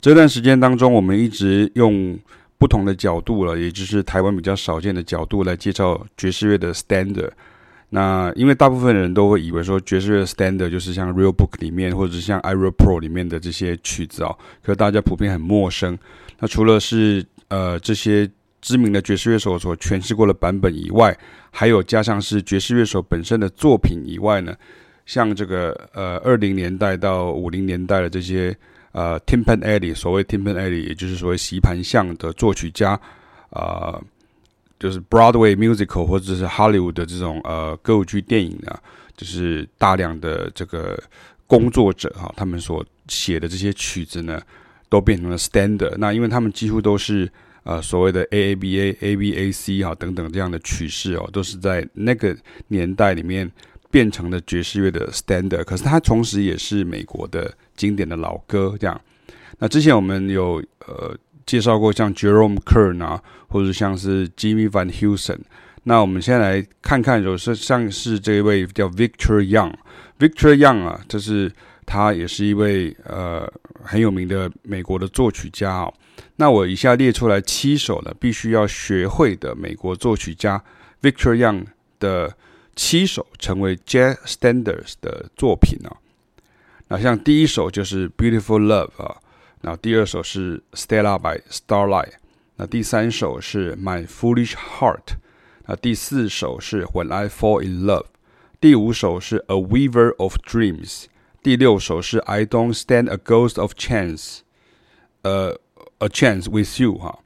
这段时间当中，我们一直用不同的角度了，也就是台湾比较少见的角度来介绍爵士乐的 standard。那因为大部分人都会以为说爵士乐 standard 就是像 Real Book 里面或者是像 Ira Pro 里面的这些曲子哦，可是大家普遍很陌生。那除了是呃这些知名的爵士乐手所诠释过的版本以外，还有加上是爵士乐手本身的作品以外呢，像这个呃二零年代到五零年代的这些呃 Timpanelli，所谓 Timpanelli，也就是所谓棋盘像的作曲家啊。呃就是 Broadway musical 或者是 Hollywood 的这种呃歌舞剧电影啊，就是大量的这个工作者哈，他们所写的这些曲子呢，都变成了 standard。那因为他们几乎都是呃所谓的 AABA、ABAC 啊等等这样的曲式哦，都是在那个年代里面变成了爵士乐的 standard。可是它同时也是美国的经典的老歌这样。那之前我们有呃。介绍过像 Jerome Kern 啊，或者像是 Jimmy Van Heusen。那我们先来看看，就是像是这一位叫 Victor Young。Victor Young 啊，这是他也是一位呃很有名的美国的作曲家哦。那我以下列出来七首呢，必须要学会的美国作曲家 Victor Young 的七首成为 Jazz Standards 的作品啊。那像第一首就是 Beautiful Love 啊。那第二首是 Stella by Starlight，那第三首是 My Foolish Heart，那第四首是 When I Fall in Love，第五首是 A Weaver of Dreams，第六首是 I Don't Stand a Ghost of Chance，呃，A Chance with You 哈，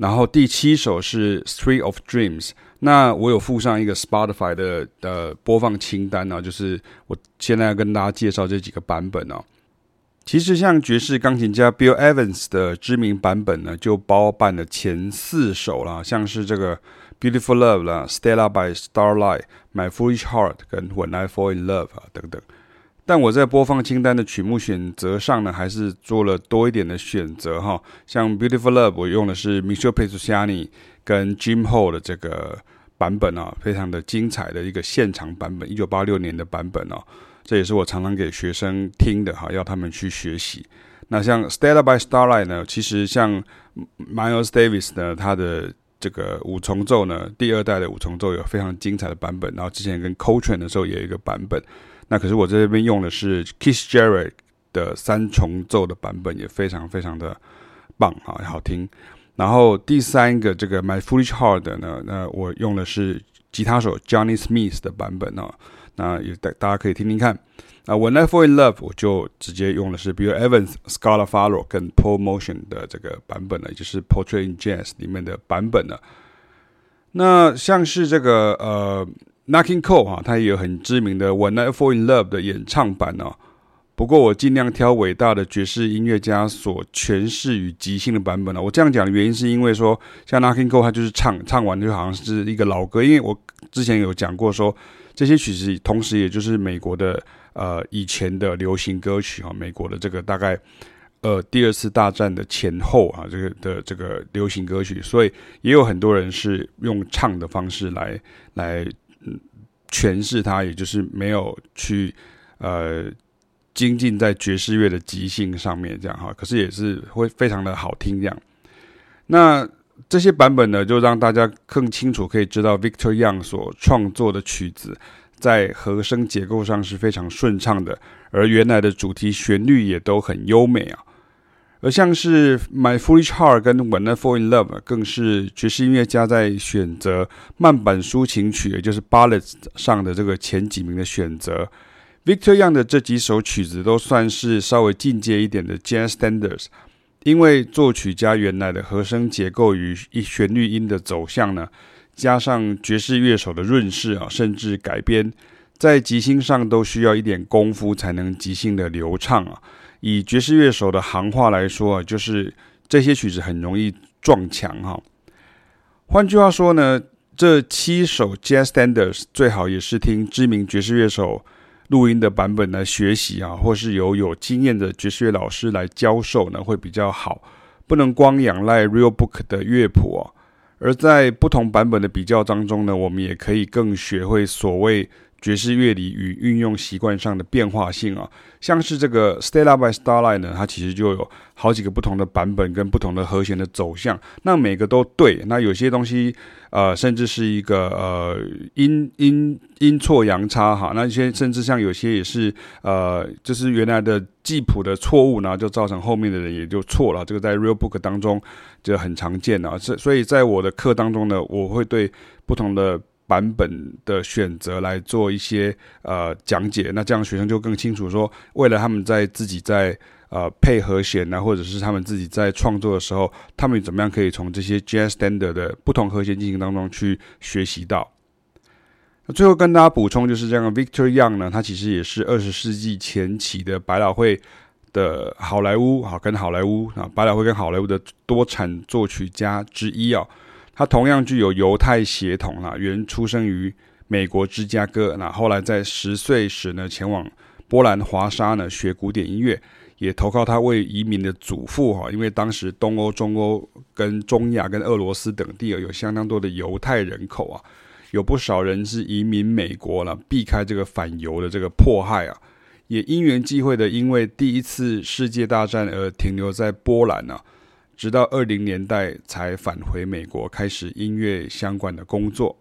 然后第七首是 Street of Dreams，那我有附上一个 Spotify 的的播放清单呢，就是我现在要跟大家介绍这几个版本哦。其实，像爵士钢琴家 Bill Evans 的知名版本呢，就包办了前四首啦，像是这个 Beautiful Love 啦，Stella by Starlight、My Foolish Heart 跟 When I Fall in Love 啊等等。但我在播放清单的曲目选择上呢，还是做了多一点的选择哈。像 Beautiful Love，我用的是 Michel p e t r u c i a n i 跟 Jim Hall 的这个版本啊，非常的精彩的一个现场版本，一九八六年的版本哦。这也是我常常给学生听的哈，要他们去学习。那像 Stella by Starlight 呢，其实像 Miles Davis 呢，他的这个五重奏呢，第二代的五重奏有非常精彩的版本。然后之前跟 Coltrane 的时候也有一个版本。那可是我在这边用的是 Kiss Jarrett 的三重奏的版本，也非常非常的棒哈，好听。然后第三个这个 My Foolish Heart 呢，那我用的是吉他手 Johnny Smith 的版本哦。那也大大家可以听听看。那 When I Fall in Love，我就直接用的是 Bill Evans、Scott LaFaro 跟 Paul Motion 的这个版本了，也就是 Portrait in Jazz 里面的版本了。那像是这个呃 Nat King Cole 哈，他也有很知名的 When I Fall in Love 的演唱版哦。不过我尽量挑伟大的爵士音乐家所诠释与即兴的版本了。我这样讲的原因是因为说，像 Nat King Cole 他就是唱唱完就好像是一个老歌，因为我之前有讲过说。这些曲子同时也就是美国的呃以前的流行歌曲啊，美国的这个大概呃第二次大战的前后啊，这个的这个流行歌曲，所以也有很多人是用唱的方式来来嗯诠释它，也就是没有去呃精进在爵士乐的即兴上面这样哈，可是也是会非常的好听这样。那这些版本呢，就让大家更清楚可以知道 Victor Young 所创作的曲子在和声结构上是非常顺畅的，而原来的主题旋律也都很优美啊。而像是 My Foolish Heart 跟 When I Fall in Love，更是爵士音乐家在选择慢板抒情曲，也就是 Ballads 上的这个前几名的选择。Victor Young 的这几首曲子都算是稍微进阶一点的 Jazz Standards。因为作曲家原来的和声结构与一旋律音的走向呢，加上爵士乐手的润饰啊，甚至改编，在即兴上都需要一点功夫才能即兴的流畅啊。以爵士乐手的行话来说啊，就是这些曲子很容易撞墙哈。换句话说呢，这七首 Jazz Standards 最好也是听知名爵士乐手。录音的版本来学习啊，或是由有经验的爵士乐老师来教授呢，会比较好。不能光仰赖 Real Book 的乐谱啊。而在不同版本的比较当中呢，我们也可以更学会所谓爵士乐理与运用习惯上的变化性啊，像是这个《Stay Out by Starlight》呢，它其实就有好几个不同的版本跟不同的和弦的走向，那每个都对。那有些东西呃，甚至是一个呃阴阴阴错阳差哈，那一些甚至像有些也是呃，就是原来的记谱的错误呢，就造成后面的人也就错了。这个在 Real Book 当中就很常见啊，所所以在我的课当中呢，我会对不同的。版本的选择来做一些呃讲解，那这样学生就更清楚说，为了他们在自己在呃配和弦啊，或者是他们自己在创作的时候，他们怎么样可以从这些 Jazz Standard 的不同和弦进行当中去学习到。那最后跟大家补充就是这样，Victor Young 呢，他其实也是二十世纪前期的百老汇的好莱坞啊，跟好莱坞啊，百老汇跟好莱坞的多产作曲家之一啊。他同样具有犹太血统啊，原出生于美国芝加哥，那后来在十岁时呢，前往波兰华沙呢学古典音乐，也投靠他为移民的祖父哈，因为当时东欧、中欧跟中亚跟俄罗斯等地有相当多的犹太人口啊，有不少人是移民美国了，避开这个反犹的这个迫害啊，也因缘际会的，因为第一次世界大战而停留在波兰呢、直到二零年代才返回美国，开始音乐相关的工作。